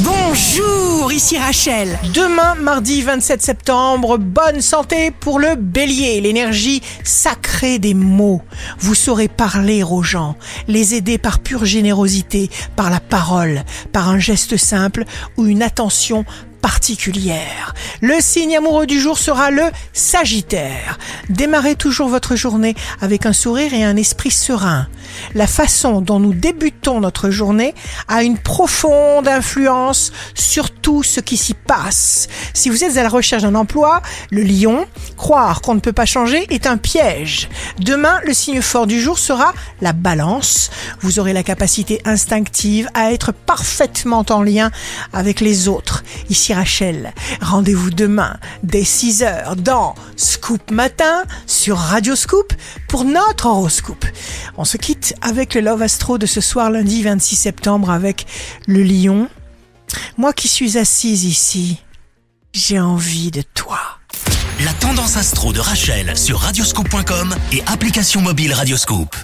Bonjour, ici Rachel. Demain, mardi 27 septembre, bonne santé pour le bélier, l'énergie sacrée des mots. Vous saurez parler aux gens, les aider par pure générosité, par la parole, par un geste simple ou une attention particulière. Le signe amoureux du jour sera le Sagittaire. Démarrez toujours votre journée avec un sourire et un esprit serein. La façon dont nous débutons notre journée a une profonde influence sur tout ce qui s'y passe. Si vous êtes à la recherche d'un emploi, le lion, croire qu'on ne peut pas changer est un piège. Demain, le signe fort du jour sera la balance. Vous aurez la capacité instinctive à être parfaitement en lien avec les autres. Ici Rachel, rendez-vous demain dès 6h dans Scoop Matin sur Radio Scoop pour notre horoscope. On se quitte avec le Love Astro de ce soir lundi 26 septembre avec le lion. Moi qui suis assise ici, j'ai envie de toi. La tendance astro de Rachel sur radioscope.com et application mobile Radioscope.